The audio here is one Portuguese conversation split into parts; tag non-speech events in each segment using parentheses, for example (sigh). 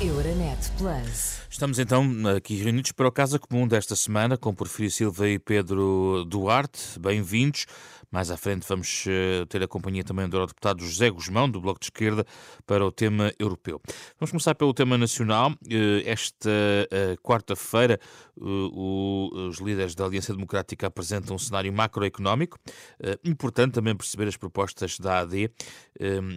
Euronet Plus. Estamos então aqui reunidos para o Casa Comum desta semana com Porfírio Silva e Pedro Duarte. Bem-vindos. Mais à frente vamos eh, ter a companhia também do Eurodeputado José Guzmão, do Bloco de Esquerda, para o tema europeu. Vamos começar pelo tema nacional. Eh, esta eh, quarta-feira, os líderes da Aliança Democrática apresentam um cenário macroeconómico. Importante também perceber as propostas da AD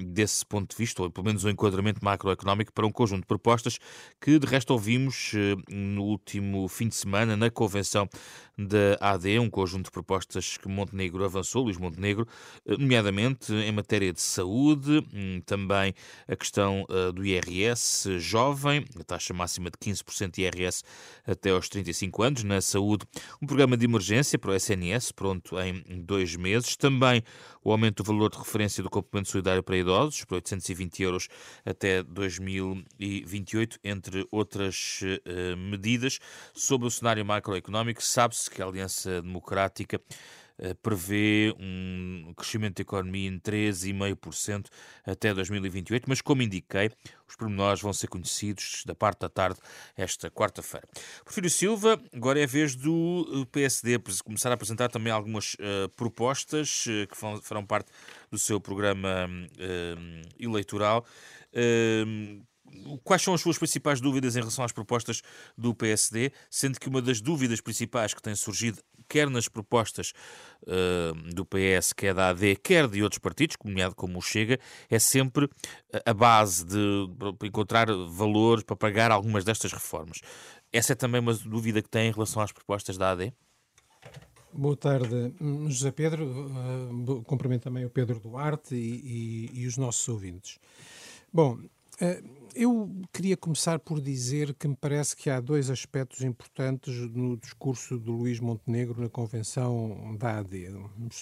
desse ponto de vista, ou pelo menos o um enquadramento macroeconómico para um conjunto de propostas que, de resto, ouvimos no último fim de semana na convenção da AD, um conjunto de propostas que Montenegro avançou Luís Montenegro, eh, nomeadamente em matéria de saúde, hum, também a questão eh, do IRS jovem, a taxa máxima de 15% de IRS até aos 35 anos na saúde, um programa de emergência para o SNS, pronto em dois meses, também o aumento do valor de referência do complemento solidário para idosos, para 820 euros até 2028, entre outras uh, medidas. Sobre o cenário macroeconómico, sabe-se que a Aliança Democrática eh, prevê um crescimento da economia em 13,5% até 2028, mas como indiquei, os pormenores vão ser conhecidos da parte da tarde esta quarta-feira. Porfírio Silva, agora é a vez do eh, PSD começar a apresentar também algumas uh, propostas uh, que farão parte do seu programa uh, eleitoral. Quais são as suas principais dúvidas em relação às propostas do PSD, sendo que uma das dúvidas principais que tem surgido quer nas propostas uh, do PS, quer da AD, quer de outros partidos, nomeado como o Chega, é sempre a base de, encontrar valores para pagar algumas destas reformas. Essa é também uma dúvida que tem em relação às propostas da AD? Boa tarde, José Pedro. Uh, cumprimento também o Pedro Duarte e, e, e os nossos ouvintes. Bom, uh, eu queria começar por dizer que me parece que há dois aspectos importantes no discurso de Luís Montenegro na convenção da AD.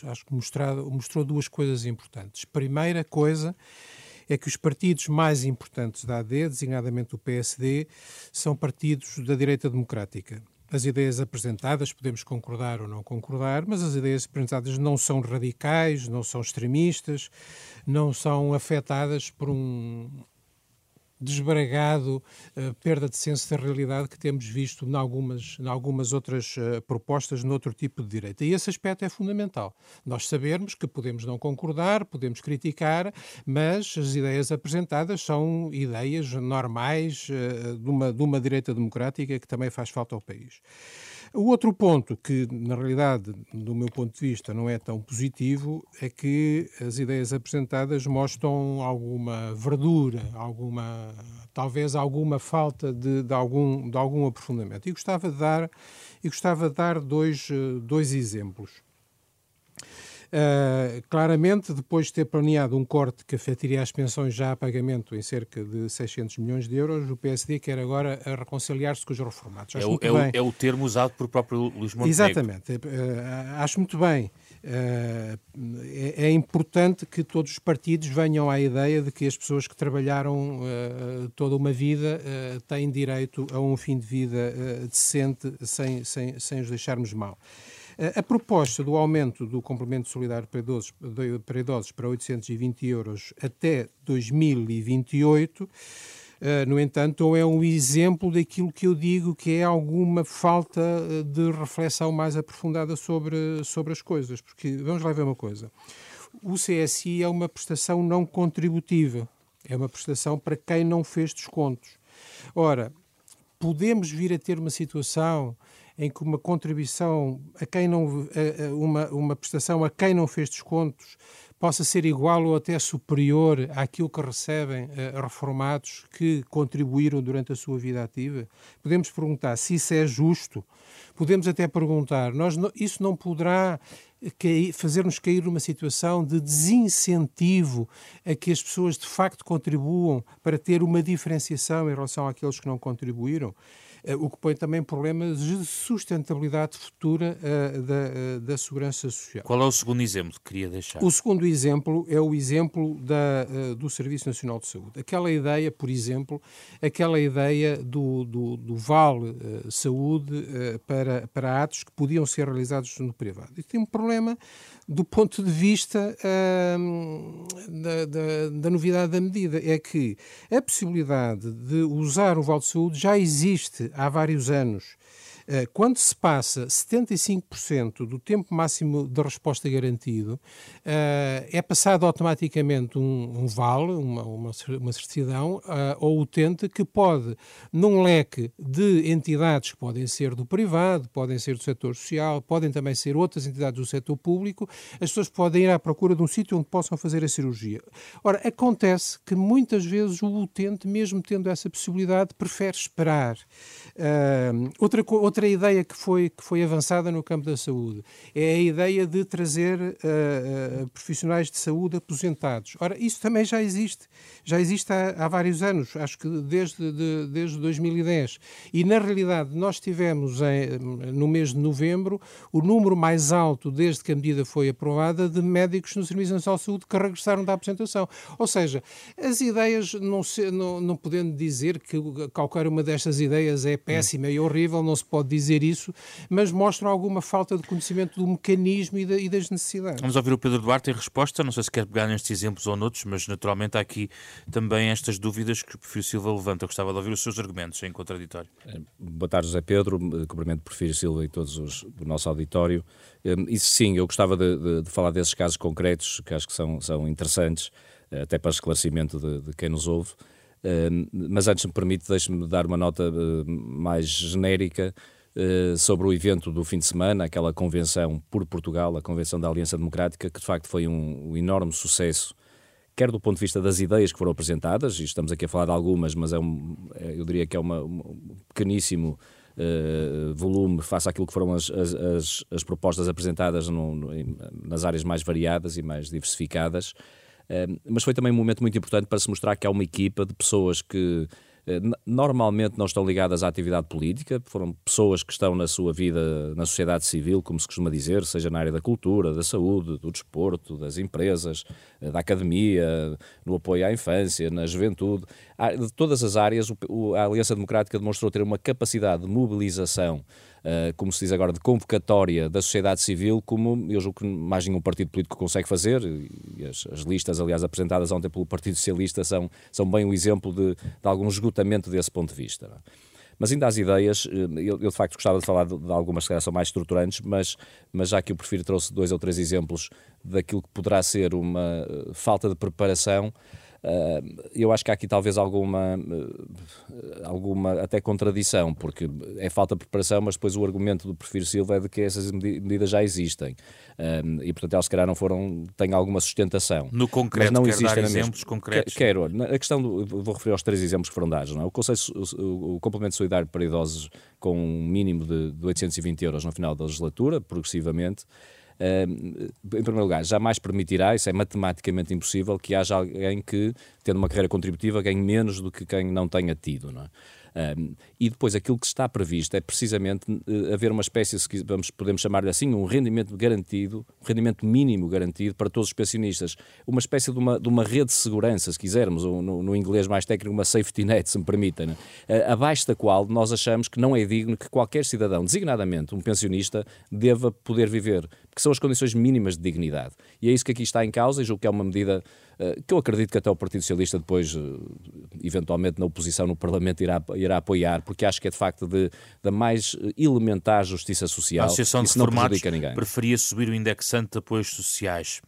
Acho que mostrado, mostrou duas coisas importantes. Primeira coisa é que os partidos mais importantes da AD, designadamente o PSD, são partidos da direita democrática. As ideias apresentadas, podemos concordar ou não concordar, mas as ideias apresentadas não são radicais, não são extremistas, não são afetadas por um, desbragado, uh, perda de senso da realidade que temos visto em algumas, algumas outras uh, propostas noutro tipo de direita. E esse aspecto é fundamental. Nós sabermos que podemos não concordar, podemos criticar, mas as ideias apresentadas são ideias normais uh, de, uma, de uma direita democrática que também faz falta ao país. O outro ponto que, na realidade, do meu ponto de vista, não é tão positivo é que as ideias apresentadas mostram alguma verdura, alguma, talvez alguma falta de, de algum, de algum aprofundamento. E gostava de dar, e gostava de dar dois, dois exemplos. Uh, claramente, depois de ter planeado um corte que afetaria as pensões já a pagamento em cerca de 600 milhões de euros, o PSD quer agora reconciliar-se com os reformados. É o, é, o, é o, termo usado pelo próprio Luís Montenegro. Exatamente. Uh, acho muito bem. Uh, é, é, importante que todos os partidos venham à ideia de que as pessoas que trabalharam toda uma vida têm direito a um fim de vida decente sem, sem, sem os deixarmos mal. A proposta do aumento do complemento solidário para idosos, para idosos para 820 euros até 2028 Uh, no entanto, é um exemplo daquilo que eu digo que é alguma falta eh, de reflexão mais aprofundada sobre, sobre as coisas. Porque, vamos lá ver uma coisa, o CSI é uma prestação não contributiva, é uma prestação para quem não fez descontos. Ora, podemos vir a ter uma situação em que uma contribuição a quem não uma, uma prestação a quem não fez descontos possa ser igual ou até superior àquilo que recebem uh, reformados que contribuíram durante a sua vida ativa? Podemos perguntar se isso é justo. Podemos até perguntar, nós isso não poderá fazer-nos cair numa situação de desincentivo a que as pessoas de facto contribuam para ter uma diferenciação em relação àqueles que não contribuíram? O que põe também problemas de sustentabilidade futura da, da segurança social. Qual é o segundo exemplo que queria deixar? O segundo exemplo é o exemplo da, do Serviço Nacional de Saúde. Aquela ideia, por exemplo, aquela ideia do, do, do Vale Saúde para, para atos que podiam ser realizados no privado. E tem um problema do ponto de vista da, da, da, novidade da medida. É que a possibilidade de usar o Vale de Saúde já existe há vários anos quando se passa 75% do tempo máximo de resposta garantido, eh, é passado automaticamente um, um vale, uma, uma, uma certidão eh, ao utente que pode, num leque de entidades que podem ser do privado, podem ser do setor social, podem também ser outras entidades do setor público, as pessoas podem ir à procura de um sítio onde possam fazer a cirurgia. Ora, acontece que muitas vezes o utente, mesmo tendo essa possibilidade, prefere esperar. outra, outra outra ideia que foi, que foi avançada no campo da saúde é a ideia de trazer uh, uh, profissionais de saúde aposentados. Ora, isso também já existe, já existe há, há vários anos, acho que desde, de, desde 2010. E, na realidade, nós tivemos em, no mês de novembro o número mais alto, desde que a medida foi aprovada, de médicos no Serviço Nacional de Saúde que regressaram da aposentação. Ou seja, as ideias, não, se, não, não podendo dizer que qualquer uma destas ideias é péssima e horrível, não se pode dizer isso, mas mostram alguma falta de conhecimento do mecanismo e, e das necessidades. Vamos ouvir o Pedro Duarte em resposta, não sei se quer pegar nestes exemplos ou noutros, mas naturalmente há aqui também estas dúvidas que o Perfil Silva levanta. Eu gostava de ouvir os seus argumentos em contraditório. Eh, boa tarde, José Pedro, cumprimento Perfil Silva e todos os do nosso auditório. Eh, isso sim, eu gostava de, de, de, falar desses casos concretos, que acho que são, são interessantes, eh, até para esclarecimento de, de quem nos ouve. Mas antes me permite, deixe-me dar uma nota mais genérica eh, sobre o evento do fim de semana, aquela convenção por Portugal, a Convenção da Aliança Democrática, que de facto foi um, um enorme sucesso quer do ponto de vista das ideias que foram apresentadas, e estamos aqui a falar de algumas, mas é um, é, eu diria que é uma, um pequeníssimo uh, volume face àquilo que foram as, as, as propostas apresentadas no, no, nas áreas mais variadas e mais diversificadas. Uh, mas foi também um momento muito importante para se mostrar que há uma equipa de pessoas que eh, normalmente não estão ligadas à atividade política, foram pessoas que estão na sua vida na sociedade civil, como se costuma dizer, seja na área da cultura, da saúde, do desporto, das empresas, eh, da academia, no apoio à infância, na juventude. De todas as áreas, a Aliança Democrática demonstrou ter uma capacidade de mobilização uh, como se diz agora, de convocatória da sociedade civil, como eu julgo que mais nenhum partido político consegue fazer, e as, as, listas, aliás, apresentadas ontem pelo Partido Socialista são, são bem um exemplo de, de algum esgotamento desse ponto de vista. É? Mas ainda as ideias, eh, eu, eu, de facto gostava de falar de, de algumas que são mais estruturantes, mas, mas já que eu prefiro trouxe dois ou três exemplos daquilo que poderá ser uma eh, falta de preparação, eu acho que há aqui talvez alguma, eh, alguma até contradição, porque é falta de preparação, mas depois o argumento do Prefiro Silva é de que essas medidas já existem e, portanto, elas se calhar não foram, têm alguma sustentação. No concreto, mas não existem exemplos concretos? Quero. A questão, do, vou referir aos três exemplos que foram dados. Não é? o, Conselho, o, o complemento solidário para idosos com um mínimo de, de 820 euros no final da legislatura, progressivamente, em primeiro lugar, jamais permitirá, isso é matematicamente impossível, que haja alguém que, tendo uma carreira contributiva, ganhe menos do que quem não tenha tido. Não é? Um, e depois aquilo que está previsto é precisamente uh, haver uma espécie, se vamos, podemos chamar-lhe assim, um rendimento garantido, um rendimento mínimo garantido para todos os pensionistas. Uma espécie de uma, de uma rede de segurança, se quisermos, ou no, no inglês mais técnico, uma safety net, se me permitem, uh, abaixo da qual nós achamos que não é digno que qualquer cidadão, designadamente um pensionista, deva poder viver, porque são as condições mínimas de dignidade. E é isso que aqui está em causa e julgo que é uma medida eh, que eu acredito que até o Partido Socialista depois, eh, eventualmente na oposição no Parlamento, irá, irá apoiar, porque acho que é de facto de, da mais elementar justiça social. A Associação de Reformados preferia subir o indexante de apoios sociais.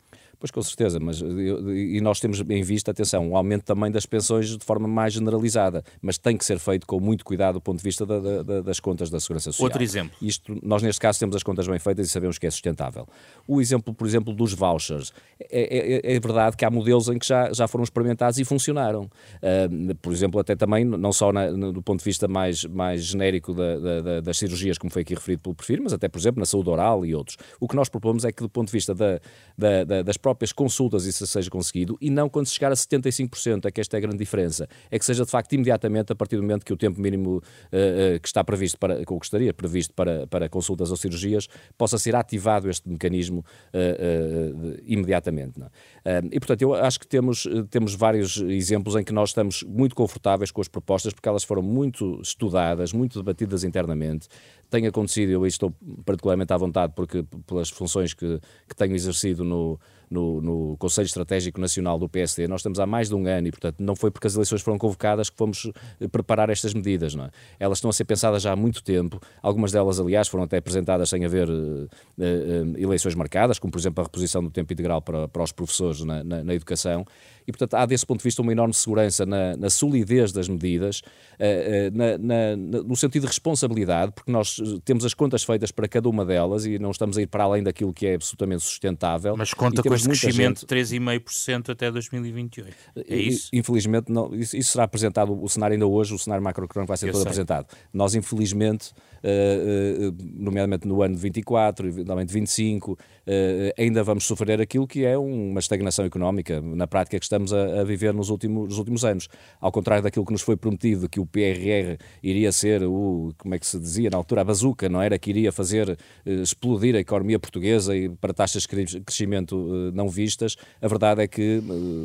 Pois com certeza, mas e nós temos em vista, atenção, um aumento também das pensões de forma mais generalizada, mas tem que ser feito com muito cuidado do ponto de vista da, da, das contas da Segurança Social. Outro exemplo. Isto, nós neste caso temos as contas bem feitas e sabemos que é sustentável. O exemplo, por exemplo, dos vouchers. É, é, é verdade que há modelos em que já, já foram experimentados e funcionaram. Uh, por exemplo, até também, não só na, no, do ponto de vista mais, mais genérico da, da, das cirurgias, como foi aqui referido pelo perfil, mas até, por exemplo, na saúde oral e outros. O que nós propomos é que, do ponto de vista das próprias próprias consultas isso seja conseguido e não quando chegar a 75%, é que esta é a grande diferença. É que seja de facto imediatamente a partir do momento que o tempo mínimo uh, uh, que está previsto para, que gostaria previsto para, para consultas ou cirurgias, possa ser ativado este mecanismo uh, imediatamente. É? e portanto, eu acho que temos, temos vários exemplos em que nós estamos muito confortáveis com as propostas, porque elas foram muito estudadas, muito debatidas internamente. Tem acontecido, eu estou particularmente à vontade, porque pelas funções que, que tenho exercido no, no, no, Conselho Estratégico Nacional do PSD. Nós estamos há mais de um ano e, portanto, não foi porque as eleições foram convocadas que fomos eh, preparar estas medidas. Não é? Elas estão a ser pensadas já há muito tempo. Algumas delas, aliás, foram até apresentadas sem haver uh, uh, eleições marcadas, como, por exemplo, a reposição do tempo integral para, para os professores na, na, na educação. E, portanto, há desse ponto de vista uma enorme segurança na, na solidez das medidas, uh, na, no sentido de responsabilidade, porque nós temos as contas feitas para cada uma delas e não estamos a ir para além daquilo que é absolutamente sustentável. Mas conta com este crescimento de 3,5% até 2028. É isso? Infelizmente, não, isso, isso, será apresentado, o cenário ainda hoje, o cenário macroeconómico vai ser Eu todo sei. apresentado. Nós, infelizmente, nomeadamente no ano de 24, eventualmente 25, uh, ainda vamos sofrer aquilo que é uma estagnação económica, na prática, que estamos a, a viver nos últimos, nos últimos anos. Ao contrário daquilo que nos foi prometido, que o PRR iria ser o, como é que se dizia na altura, a bazuca, não era? Que iria fazer explodir a economia portuguesa e para taxas de crescimento não vistas, a verdade é que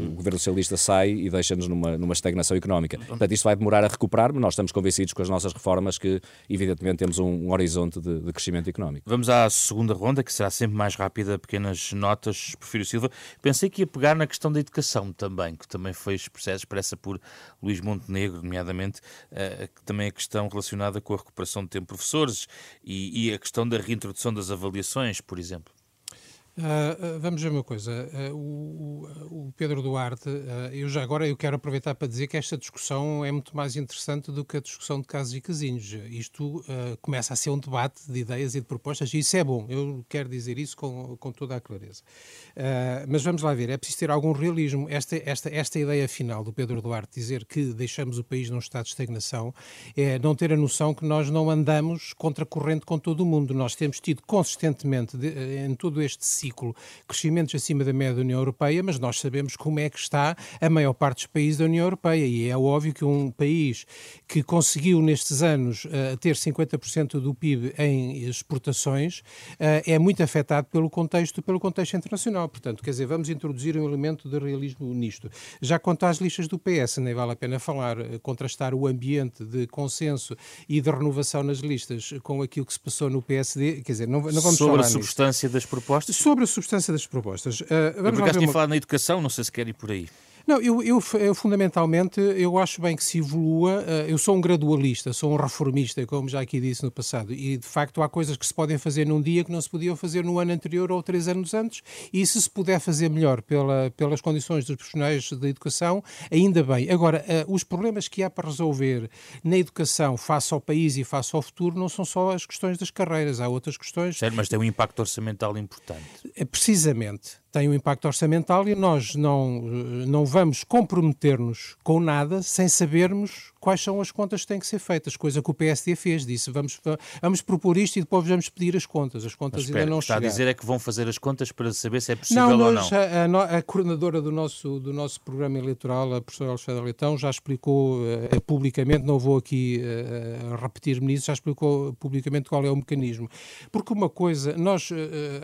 o governo socialista sai e deixa-nos numa, numa estagnação económica. Portanto, isto vai demorar a recuperar, mas nós estamos convencidos com as nossas reformas que, evidentemente, temos um, horizonte de, de, crescimento económico. Vamos à segunda ronda, que será sempre mais rápida, pequenas notas, Porfírio Silva. Pensei que ia pegar na questão da educação também, que também foi expressa por Luís Montenegro, nomeadamente, uh, que também é questão relacionada com a recuperação de tempo de professores e, e a questão da reintrodução das avaliações, por exemplo. Uh, vamos ver uma coisa. Uh, o, o, Pedro Duarte, uh, eu já agora eu quero aproveitar para dizer que esta discussão é muito mais interessante do que a discussão de casos e casinhos. Isto começa a ser um debate de ideias e de propostas e isso é bom. Eu quero dizer isso com, com toda a clareza. mas vamos lá ver. É preciso ter algum realismo. Esta, esta, esta ideia final do Pedro Duarte dizer que deixamos o país num estado de estagnação é não ter a noção que nós não andamos contra corrente com todo o mundo. Nós temos tido consistentemente de, em todo este ciclo ciclo crescimentos acima da média da União Europeia, mas nós sabemos como é que está a maior parte dos países da União Europeia e é óbvio que um país que conseguiu nestes anos uh, ter 50% do PIB em exportações uh, é muito afetado pelo contexto, pelo contexto internacional. Portanto, quer dizer, vamos introduzir um elemento de realismo nisto. Já quanto às listas do PS, nem vale a pena falar, uh, contrastar o ambiente de consenso e de renovação nas listas com aquilo que se passou no PSD, quer dizer, não, não vamos Sobre falar a substância nisto. das propostas? Sobre sobre a substância das propostas. Uh, vamos eu por tinha uma... falado na educação, não sei se quer ir por aí. Não, eu, eu, eu, fundamentalmente eu acho bem que se evolua. Eh, eu sou um gradualista, sou um reformista, como já aqui disse no passado, e de facto há coisas que se podem fazer num dia que não se podiam fazer no ano anterior ou três anos antes, e se se puder fazer melhor pela, pelas condições dos profissionais da educação, ainda bem. Agora, uh, os problemas que há para resolver na educação face ao país e face ao futuro não são só as questões das carreiras, há outras questões. Certo, mas tem um impacto orçamental importante. É, precisamente tem um impacto orçamental e nós não, eh, não vamos comprometer-nos com nada sem sabermos quais são as contas que têm que ser feitas, coisa que o PSD fez, disse vamos, vamos propor isto e depois vamos pedir as contas. As contas espera, ainda não está chegaram. a dizer é que vão fazer as contas para saber se é possível não, ou não. A, a, a, coordenadora do nosso, do nosso programa eleitoral, a professora Alexandra Leitão, já explicou uh, publicamente, não vou aqui uh, repetir-me nisso, já explicou publicamente qual é o mecanismo. Porque uma coisa, nós, uh,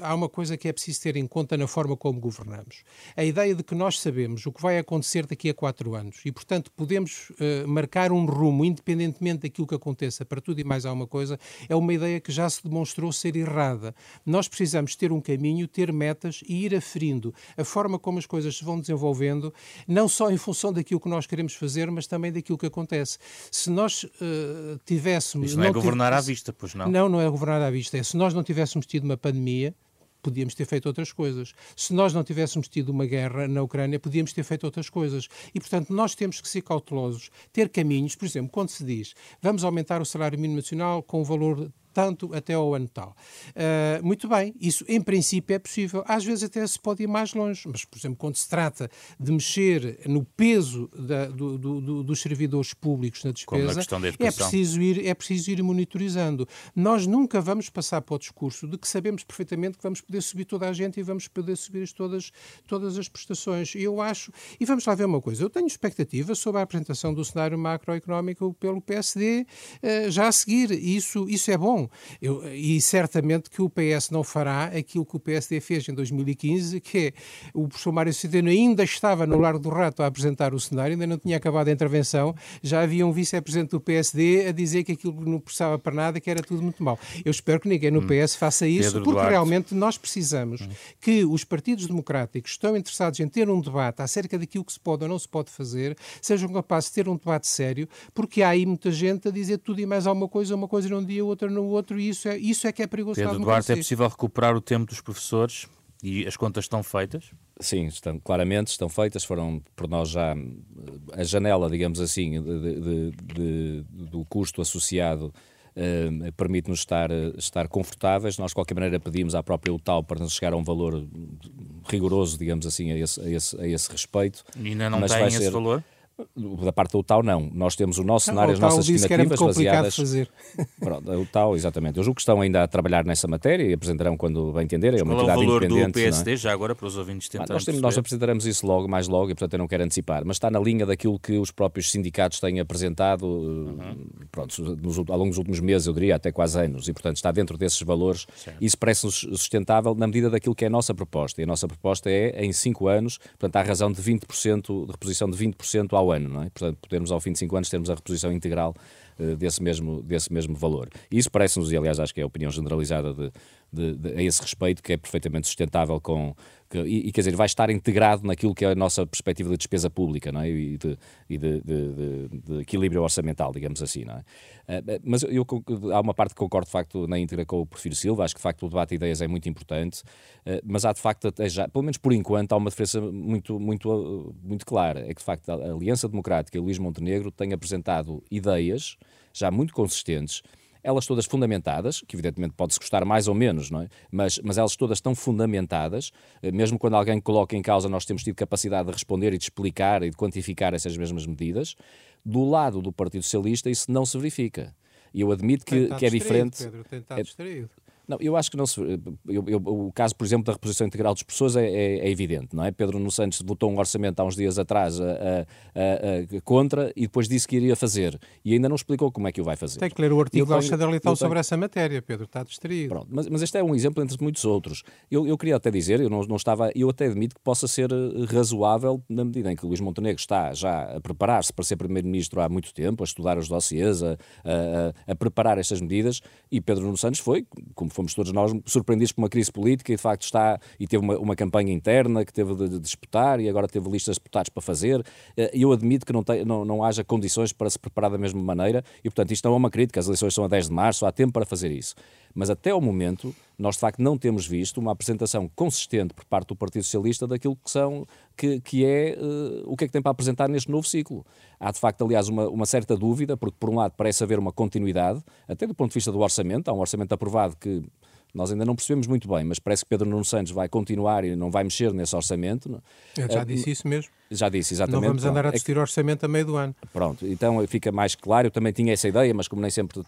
há uma coisa que é preciso ter em conta na forma como governamos. A ideia de que nós sabemos o que vai acontecer daqui a quatro anos e, portanto, podemos marcar um rumo, independentemente daquilo que aconteça, para tudo e mais alguma coisa, é uma ideia que já se demonstrou ser errada. Nós precisamos ter um caminho, ter metas e ir aferindo a forma como as coisas se vão desenvolvendo, não só em função daquilo que nós queremos fazer, mas também daquilo que acontece. Se nós uh, tivéssemos. Isso não, não é governar à vista, pois não? Não, não é governar à vista. É se nós não tivéssemos tido uma pandemia, podíamos ter feito outras coisas. Se nós não tivéssemos tido uma guerra na Ucrânia, podíamos ter feito outras coisas. E, portanto, nós temos que ser cautelosos, ter caminhos. Por exemplo, quando se diz vamos aumentar o salário mínimo nacional com o valor tanto até ao ano tal. Uh, muito bem, isso em princípio é possível. Às vezes até se pode ir mais longe, mas, por exemplo, quando se trata de mexer no peso da, do, do, dos servidores públicos na despesa, na é, preciso ir, é preciso ir monitorizando. Nós nunca vamos passar para o discurso de que sabemos perfeitamente que vamos poder subir toda a gente e vamos poder subir todas, todas as prestações. Eu acho, e vamos lá ver uma coisa, eu tenho expectativa sobre a apresentação do cenário macroeconómico pelo PSD uh, eh, já a seguir. Isso, isso é bom. Eu, e certamente que o PS não fará aquilo que o PSD fez em 2015, que é o professor Mário Centeno ainda estava no Largo do Rato a apresentar o cenário, ainda não tinha acabado a intervenção, já havia um vice-presidente do PSD a dizer que aquilo não precisava para nada, que era tudo muito mal. Eu espero que ninguém no hum. PS faça isso, Pedro porque Duarte. realmente nós precisamos hum. que os partidos democráticos estão interessados em ter um debate acerca daquilo que se pode ou não se pode fazer, sejam capazes de ter um debate sério, porque há aí muita gente a dizer tudo e mais alguma coisa, uma coisa num dia, outra no outro, e isso é, isso é que é perigoso. Pedro Duarte, é possível recuperar o tempo dos professores e as contas estão feitas? Sim, estão, claramente estão feitas, foram por nós já a janela, digamos assim, de, de, de, do custo associado Uh, permite-nos estar, estar confortáveis. Nós, de qualquer maneira, pedimos à própria UTAL para nos chegar a um valor rigoroso, digamos assim, a esse, a esse, a esse respeito. E ainda não tem esse ser, valor? Da parte da UTAU, não. Nós temos o nosso cenário, as nossas estimativas baseadas. fazer. (laughs) Pronto, a UTAU, exatamente. Eu julgo que estão ainda a trabalhar nessa matéria e apresentarão quando bem entender. É uma Qual é o valor do PSD é? já agora para os ouvintes tentarem ah, nós, temos, nós apresentaremos isso logo, mais logo, e portanto eu não quero antecipar. Mas está na linha daquilo que os próprios sindicatos têm apresentado uhum. pronto, nos, ao longo dos últimos meses, eu diria, até quase anos. E portanto está dentro desses valores. Certo. Isso parece-nos sustentável na medida daquilo que é a nossa proposta. E a nossa proposta é, em 5 anos, portanto, há razão de 20%, de reposição de 20% ao ano, não é? Portanto, podermos ao fim de 5 anos termos a reposição integral desse, mesmo, desse mesmo valor. Isso parece-nos, e aliás acho que é a opinião generalizada de, de, de, a esse respeito, que é perfeitamente sustentável com, que, e, e, quer dizer, vai estar integrado naquilo que é a nossa perspectiva de despesa pública não é? e, de, e de, de, equilíbrio orçamental, digamos assim. Não é? Uh, mas eu, há uma parte que concordo de facto na íntegra com o Porfírio Silva, acho que de facto o debate de ideias é muito importante, mas há de facto, já, pelo menos por enquanto, há uma diferença muito, muito, muito clara, é que de facto a Aliança Democrática e Luís Montenegro têm apresentado ideias já muito consistentes elas todas fundamentadas, que evidentemente pode-se gostar mais ou menos, não é? mas, mas elas todas estão fundamentadas, eh, mesmo quando alguém coloca em causa, nós temos tido capacidade de responder e de explicar e de quantificar essas mesmas medidas. Do lado do Partido Socialista, isso não se verifica. E eu admito que, que é diferente. Pedro, tem estado é, distraído. Não, eu acho que não se. Eu, eu, o caso, por exemplo, da reposição integral dos professores é, é, é, evidente, não é? Pedro Nuno Santos votou um orçamento há uns dias atrás a, a, a, contra e depois disse que iria fazer. E ainda não explicou como é que o vai fazer. Tem que ler o artigo da Alexandre Leitão sobre essa matéria, Pedro, está distraído. Pronto, mas, mas este é um exemplo entre muitos outros. Eu, eu queria até dizer, eu não, não estava. Eu até admito que possa ser eh, razoável na medida em que Luís Montenegro está já a preparar-se para ser Primeiro-Ministro há muito tempo, a estudar os dossiês, a, a, a preparar estas medidas, e Pedro Nuno Santos foi, como fomos todos nós, surpreendidos por uma crise política e de facto está e teve uma, uma campanha interna que teve de, de, disputar e agora teve listas de deputados para fazer. Eh, eu admito que não, tem, não, não haja condições para se preparar da mesma maneira e, portanto, isto não é uma crítica. As eleições são a 10 de março, há tempo para fazer isso. Mas até ao momento, nós de facto não temos visto uma apresentação consistente por parte do Partido Socialista daquilo que são que, que é uh, o que é que tem para apresentar neste novo ciclo. Há de facto, aliás, uma, uma certa dúvida, porque por um lado parece haver uma continuidade, até do ponto de vista do orçamento, há um orçamento aprovado que nós ainda não percebemos muito bem, mas parece que Pedro Nuno Santos vai continuar e não vai mexer nesse orçamento. Eu já é, disse isso mesmo. Já disse, exatamente. Não vamos andar a é discutir é orçamento a meio do ano. Pronto, então fica mais claro. Eu também tinha essa ideia, mas como nem sempre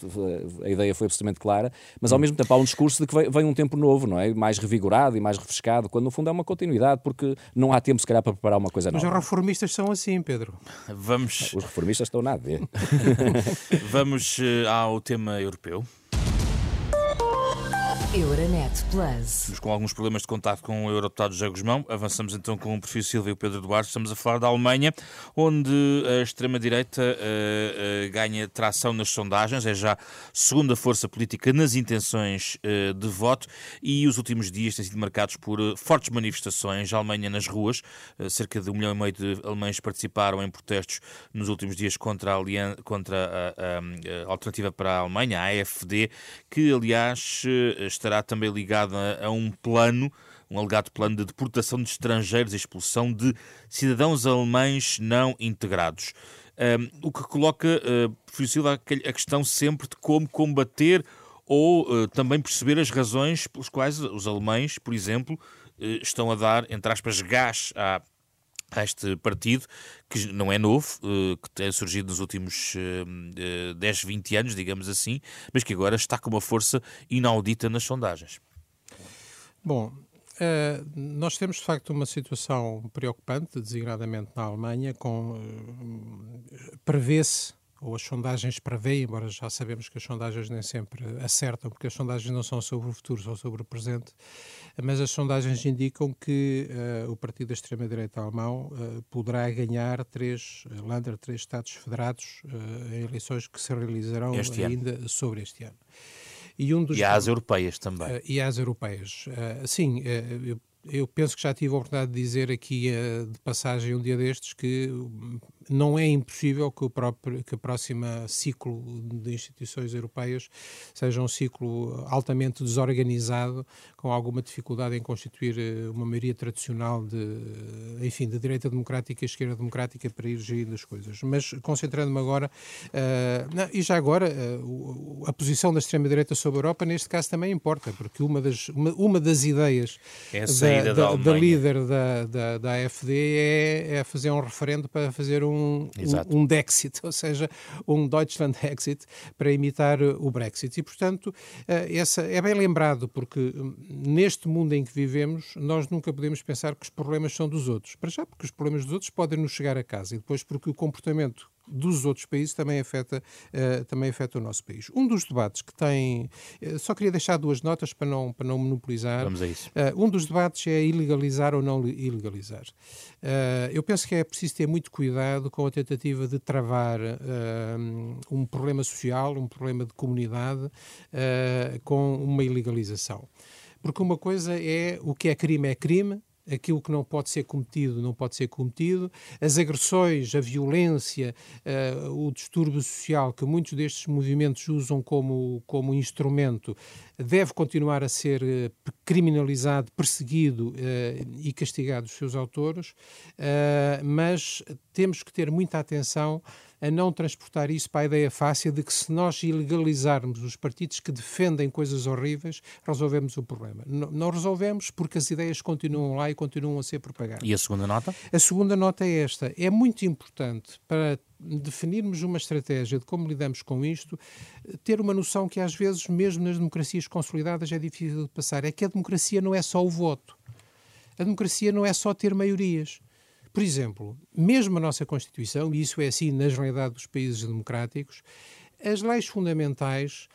a ideia foi absolutamente clara. Mas ao hum. mesmo tempo há um discurso de que vem um tempo novo, não é? Mais revigorado e mais refrescado, quando no fundo é uma continuidade, porque não há tempo, se calhar, para preparar uma coisa mas nova. Mas os reformistas são assim, Pedro. Vamos. Os reformistas estão nada a ver. Vamos uh, ao tema europeu. Euronet Plus. Estamos com alguns problemas de contato com o eurodeputado José Guzmão. Avançamos então com o perfil Silva e o Pedro Duarte. Estamos a falar da Alemanha, onde a extrema-direita uh, uh, ganha tração nas sondagens. É já segunda força política nas intenções uh, de voto e os últimos dias têm sido marcados por fortes manifestações. A Alemanha nas ruas. cerca de um milhão e meio de alemães participaram em protestos nos últimos dias contra a, contra a, a, a alternativa para a Alemanha, a AFD, que aliás está estará também ligada a, um plano um alegado plano de deportação de estrangeiros e expulsão de cidadãos alemães não integrados. Um, o que coloca, uh, Silva, a questão sempre de como combater ou também perceber as razões pelas quais os alemães, por exemplo, estão a dar, entre aspas, gás à a este partido, que não é novo, que tem surgido nos últimos 10, 20 anos, digamos assim, mas que agora está com uma força inaudita nas sondagens. Bom, nós temos de facto uma situação preocupante, designadamente na Alemanha, com prevê-se ou as sondagens prevêem, embora já sabemos que as sondagens nem sempre acertam, porque as sondagens não são sobre o futuro, são sobre o presente, mas as sondagens indicam que uh, o partido da extrema-direita alemão uh, poderá ganhar três, Lander, três Estados federados uh, em eleições que se realizarão este ainda ano. sobre este ano. E, um dos, e às europeias também. Uh, e às europeias. Uh, sim, uh, eu, eu, penso que já tive a oportunidade de dizer aqui de passagem um dia destes que não é impossível que o, próprio, que ciclo de instituições europeias seja um ciclo altamente desorganizado, com alguma dificuldade em constituir eh, uma maioria tradicional de, enfim, de direita democrática e esquerda democrática para ir gerindo as coisas. Mas concentrando-me agora, uh, não, e já agora, uh, a posição da extrema-direita sobre a Europa, neste caso, também importa, porque uma das, uma, uma das ideias é da, da, da, líder da, da, da AFD é, é fazer um referendo para fazer um um, um, um Dexit, ou seja, um Deutschland Exit, para imitar o Brexit. E, portanto, eh, essa é bem lembrado, porque hum, neste mundo em que vivemos, nós nunca podemos pensar que os problemas são dos outros. Para já, porque os problemas dos outros podem nos chegar a casa, e depois porque o comportamento dos outros países também afeta, uh, também afeta o nosso país. Um dos debates que tem. Uh, só queria deixar duas notas para não, para não monopolizar. Vamos a isso. Uh, um dos debates é ilegalizar ou não ilegalizar. eu penso que é preciso ter muito cuidado com a tentativa de travar um problema social, um problema de comunidade, com uma ilegalização. Porque uma coisa é o que é crime é crime, aquilo que não pode ser cometido não pode ser cometido, as agressões, a violência, uh, o distúrbio social que muitos destes movimentos usam como, como instrumento deve continuar a ser uh, criminalizado, perseguido uh, e castigado os seus autores, mas temos que ter muita atenção a não transportar isso para a ideia fácil de que se nós ilegalizarmos os partidos que defendem coisas horríveis, resolvemos o problema. Não, não resolvemos porque as ideias continuam lá e continuam a ser propagadas. E a segunda nota? A segunda nota é esta. É muito importante para definirmos uma estratégia de como lidamos com isto, ter uma noção que às vezes, mesmo nas democracias consolidadas, é difícil de passar. É que a democracia não é só o voto. A democracia não é só ter maiorias. Por exemplo, mesmo a nossa Constituição, e isso é assim na generalidade dos países democráticos, as leis fundamentais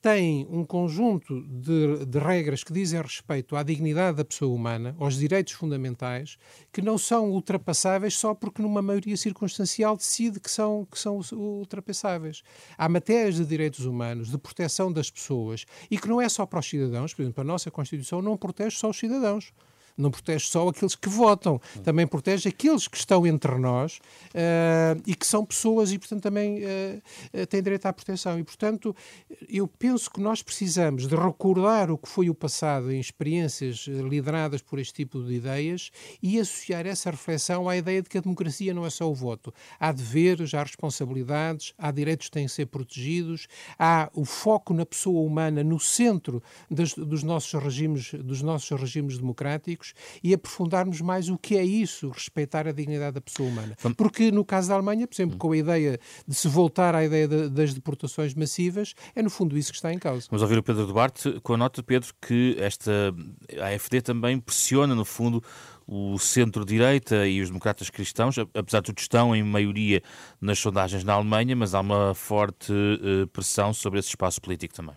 têm um conjunto de, de, regras que dizem respeito à dignidade da pessoa humana, aos direitos fundamentais, que não são ultrapassáveis só porque numa maioria circunstancial decide que são, que são ultrapassáveis. Há matérias de direitos humanos, de proteção das pessoas, e que não é só para os cidadãos, por exemplo, a nossa Constituição não protege só os cidadãos não protege só aqueles que votam, também protege aqueles que estão entre nós uh, e que são pessoas e, portanto, também uh, têm direito à proteção. E, portanto, eu penso que nós precisamos de recordar o que foi o passado em experiências lideradas por este tipo de ideias e associar essa reflexão à ideia de que a democracia não é só o voto. Há deveres, há responsabilidades, há direitos que têm que ser protegidos, há o foco na pessoa humana no centro das, dos, nossos regimes, dos nossos regimes democráticos e aprofundarmos mais o que é isso, respeitar a dignidade da pessoa humana. Porque no caso da Alemanha, por exemplo, com a ideia de se voltar à ideia de, das deportações massivas, é no fundo isso que está em causa. Vamos ouvir o Pedro Duarte com a nota, Pedro, que esta AFD também pressiona, no fundo, o centro-direita e os democratas cristãos, apesar de tudo estão em maioria nas sondagens na Alemanha, mas há uma forte uh, pressão sobre esse espaço político também.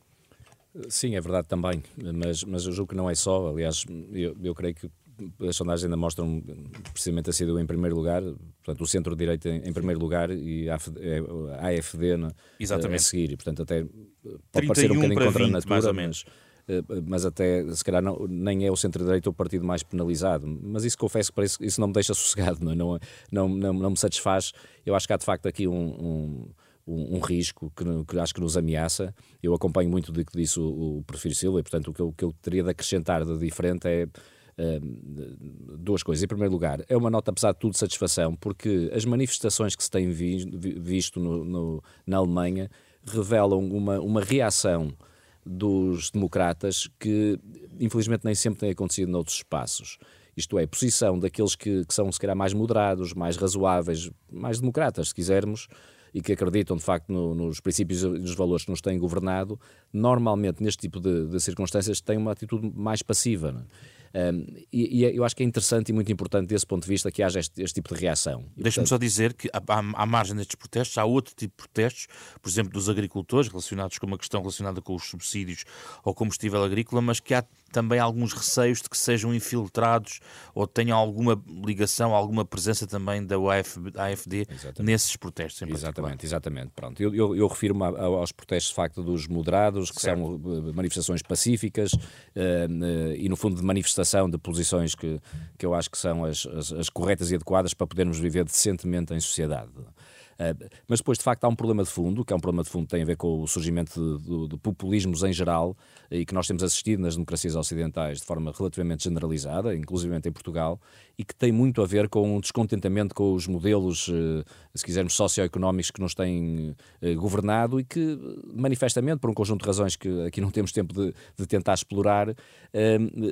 Sim, é verdade também, mas, mas eu julgo que não é só. Aliás, eu, eu creio que as sondagens ainda mostram precisamente a sido em primeiro lugar, portanto, o centro-direita em, em, primeiro lugar e a AFD é, a seguir. E, portanto, até pode parecer um bocadinho contra 20, a natura, mas, eh, mas até se calhar não, nem é o centro-direita o partido mais penalizado. Mas isso confesso que parece, isso não me deixa sossegado, não, é? não, não, não, não me satisfaz. Eu acho que há de facto aqui um, um um, um risco que, que, acho que nos ameaça. Eu acompanho muito do que disse o, o Prefiro Silva e, portanto, o que, eu, o que eu teria de acrescentar de diferente é uh, duas coisas. Em primeiro lugar, é uma nota, apesar de tudo, de satisfação, porque as manifestações que se têm vi, visto no, no, na Alemanha revelam uma, uma reação dos democratas que, infelizmente, nem sempre tem acontecido noutros espaços. Isto é, posição daqueles que, que são, se calhar, mais moderados, mais razoáveis, mais democratas, se quisermos, e que acreditam de facto no, nos princípios e nos valores que nos têm governado, normalmente neste tipo de, de circunstâncias têm uma atitude mais passiva. É? Um, e, e, eu acho que é interessante e muito importante desse ponto de vista que haja este, este tipo de reação. Deixa-me só dizer que, à, à, margem destes protestos, há outro tipo de protestos, por exemplo, dos agricultores, relacionados com uma questão relacionada com os subsídios ao combustível agrícola, mas que há também alguns receios de que sejam infiltrados ou tenham alguma ligação, alguma presença também da AFD exatamente. nesses protestos. exatamente, exatamente. Pronto, eu, eu, eu refiro-me aos protestos de facto dos moderados, que certo. são eh, manifestações pacíficas uh, e, no fundo, de manifestação de posições que, que eu acho que são as, as, as corretas e adequadas para podermos viver decentemente em sociedade. Eh, mas depois, de facto, há um problema de fundo, que é um problema de fundo que tem a ver com o surgimento de, de, populismos em geral e que nós temos assistido nas democracias ocidentais de forma relativamente generalizada, inclusive em Portugal, e que tem muito a ver com um descontentamento com os modelos, eh, se quisermos, socioeconómicos que nos têm eh, governado e que, manifestamente, por um conjunto de razões que aqui não temos tempo de, de tentar explorar,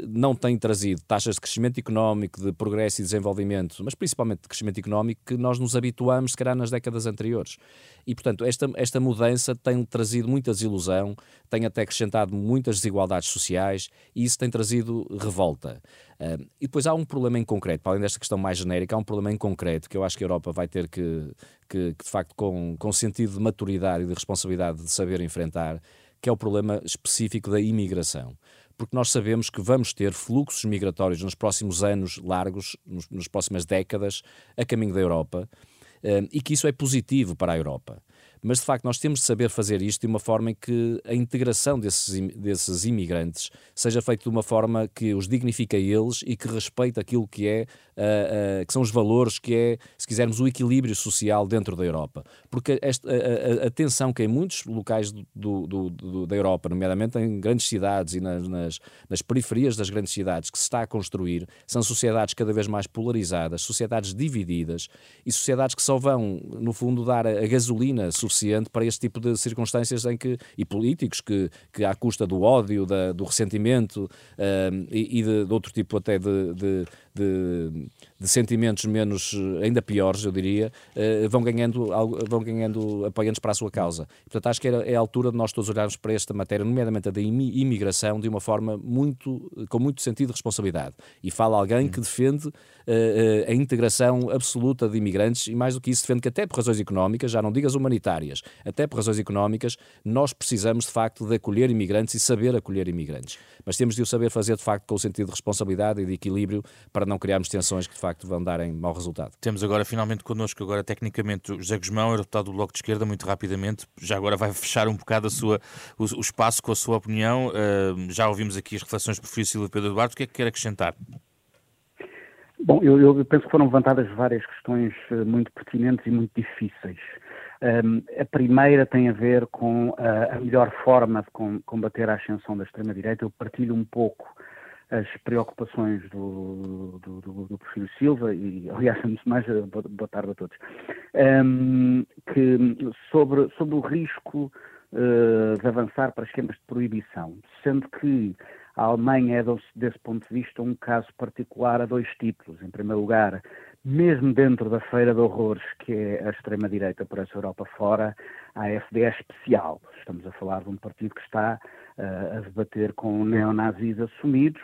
não têm trazido taxas de crescimento económico, de progresso e desenvolvimento, mas principalmente de crescimento económico, que nós nos habituamos, se calhar, nas décadas décadas anteriores. E, portanto, esta, esta mudança tem trazido muita desilusão, tem até acrescentado muitas desigualdades sociais e isso tem trazido revolta. Uh, e depois há um problema em concreto, para além desta questão mais genérica, há um problema em concreto que eu acho que a Europa vai ter que, que, que de facto, com, com sentido de maturidade e de responsabilidade de saber enfrentar, que é o problema específico da imigração porque nós sabemos que vamos ter fluxos migratórios nos próximos anos largos, nos, nas próximas décadas, a caminho da Europa e que isso é positivo para a Europa. Mas de facto nós temos de saber fazer isto de uma forma em que a integração desses, desses imigrantes seja feita de uma forma que os dignifique a eles e que respeite aquilo que é uh, uh, que são os valores que é, se quisermos, o equilíbrio social dentro da Europa. Porque esta, a, a, a tensão que em muitos locais do, do, do, da Europa, nomeadamente em grandes cidades e nas, nas, nas periferias das grandes cidades, que se está a construir, são sociedades cada vez mais polarizadas, sociedades divididas e sociedades que só vão, no fundo, dar a, gasolina suficiente para este tipo de circunstâncias em que, e políticos que, que à custa do ódio, da, do ressentimento uh, e, e de, de, outro tipo até de, de, de, de sentimentos menos, ainda piores, eu diria, uh, vão, ganhando, vão ganhando apoiantes para a sua causa. Portanto, acho que é a altura de nós todos olharmos para esta matéria, nomeadamente a da imigração, de uma forma muito, com muito sentido de responsabilidade. E fala alguém que defende uh, a integração absoluta de imigrantes e, mais do que isso, defende que até por razões económicas, já não digas humanitárias, até por razões económicas, nós precisamos de facto de acolher imigrantes e saber acolher imigrantes. Mas temos de o saber fazer de facto com o sentido de responsabilidade e de equilíbrio para não criarmos tensões que de facto vão darem mau resultado. Temos agora finalmente connosco, agora tecnicamente, o José Guzmão, deputado do Bloco de Esquerda, muito rapidamente, já agora vai fechar um bocado a sua, o, o espaço com a sua opinião. Uh, já ouvimos aqui as reflexões do professor Silvio Pedro Duarte, o que é que quer acrescentar? Bom, eu, eu, penso que foram levantadas várias questões eh, muito pertinentes e muito difíceis. Um, a primeira tem a ver com a, a melhor forma de com, combater a ascensão da extrema-direita. Eu partilho um pouco as preocupações do, do, do, do Porfírio Silva e, aliás, (laughs) antes mais, boa, boa tarde a todos, um, que sobre, sobre o risco uh, de avançar para esquemas de proibição, sendo que a Alemanha é, desse ponto de vista, um caso particular a dois títulos. Em primeiro lugar, mesmo dentro da feira de horrores que é a extrema-direita por essa Europa fora, a AfD é especial. Estamos a falar de um partido que está a debater com neonazis assumidos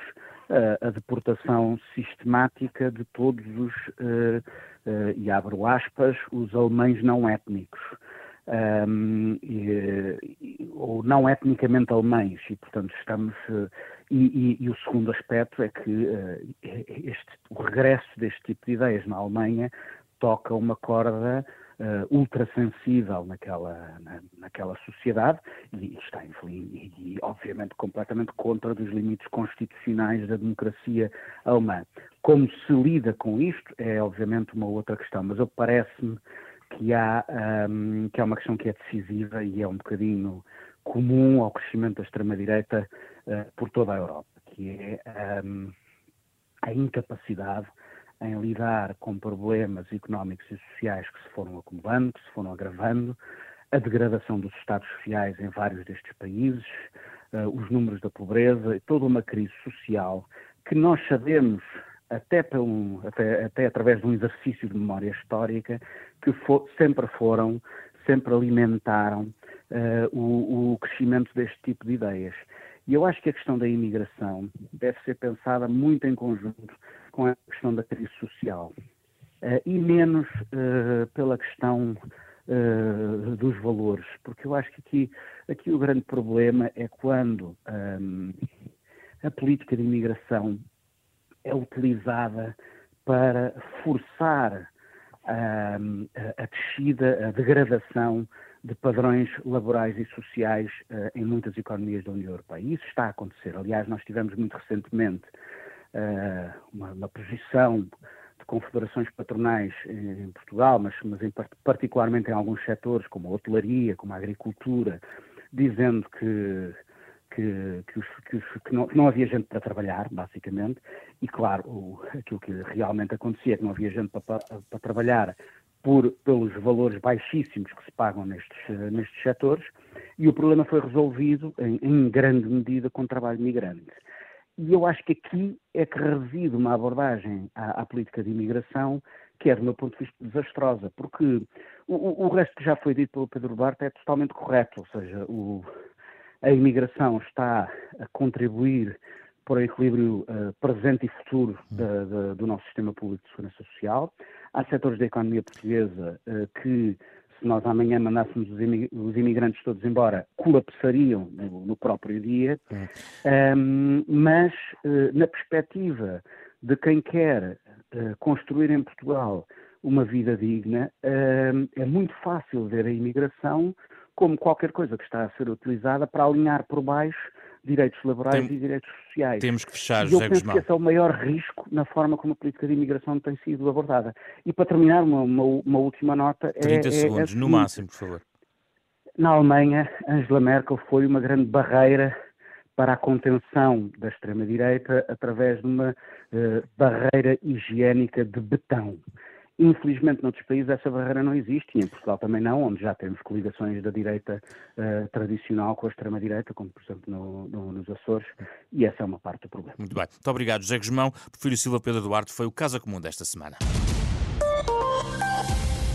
a deportação sistemática de todos os, uh, e abro aspas, os alemães não étnicos um, e, ou não etnicamente alemães, e portanto estamos. E, e, e, o segundo aspecto é que uh, este, o regresso deste tipo de ideias na Alemanha toca uma corda uh, ultrassensível naquela, na, naquela sociedade e está, e, e, obviamente, completamente contra dos limites constitucionais da democracia alemã. Como se lida com isto é, obviamente, uma outra questão, mas parece-me que há, um, que há uma questão que é decisiva e é um bocadinho comum ao crescimento da extrema-direita uh, por toda a Europa, que é um, a incapacidade em lidar com problemas económicos e sociais que se foram acumulando, que se foram agravando, a degradação dos Estados sociais em vários destes países, os números da pobreza toda uma crise social que nós sabemos até, pelo, até, até através de um exercício de memória histórica, que for, sempre foram, sempre alimentaram uh, o, o, crescimento deste tipo de ideias. E eu acho que a questão da imigração deve ser pensada muito em conjunto com a questão da crise social uh, e menos uh, pela questão dos valores, porque eu acho que aqui, aqui o grande problema é quando um, a política de imigração é utilizada para forçar a, a, a descida, a degradação de padrões laborais e sociais uh, em muitas economias da União Europeia. E isso está a acontecer. Aliás, nós tivemos muito recentemente uma, uma, posição de confederações patronais em, Portugal, mas, mas em, particularmente em alguns setores, como a hotelaria, como a agricultura, dizendo que que, que, os, que, que, não, que, não, havia gente para trabalhar, basicamente, e claro, o, aquilo que realmente acontecia é que não havia gente para, para, para trabalhar por, pelos valores baixíssimos que se pagam nestes, nestes setores, e o problema foi resolvido em, em grande medida com trabalho migrante. E eu acho que aqui é que reside uma abordagem à, à, política de imigração que é, do meu ponto de vista, desastrosa, porque o, o, resto que já foi dito pelo Pedro Duarte é totalmente correto, ou seja, o, a imigração está a contribuir para o equilíbrio uh, presente e futuro uh, do nosso sistema público de segurança social. Há setores da economia portuguesa uh, que, se nós amanhã mandássemos os imigrantes todos embora, colapsariam no, próprio dia. Um, mas, na perspectiva de quem quer construir em Portugal uma vida digna, é muito fácil ver a imigração como qualquer coisa que está a ser utilizada para alinhar por baixo direitos laborais Tem, e direitos sociais. Temos que fechar, e José eu penso Guzmão. que esse é o maior risco na forma como a política de imigração tem sido abordada. E para terminar, uma, uma, uma última nota. 30 é, segundos, é no máximo, por favor. Na Alemanha, Angela Merkel foi uma grande barreira para a contenção da extrema-direita através de uma uh, barreira higiênica de betão. Infelizmente, noutros países essa barreira não existe e em Portugal também não, onde já temos coligações da direita uh, tradicional com a extrema-direita, como por exemplo no, no, nos Açores, e essa é uma parte do problema. Muito bem. Muito obrigado, José Guzmão. Prefiro Silva Pedro Duarte foi o Casa Comum desta semana.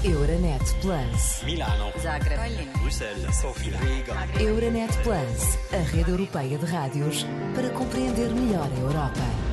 Euronet Plus. Milano. Zagreb. Bruxelas. Sofia. Riga. Euronet Plus, a rede europeia de rádios para compreender melhor a Europa.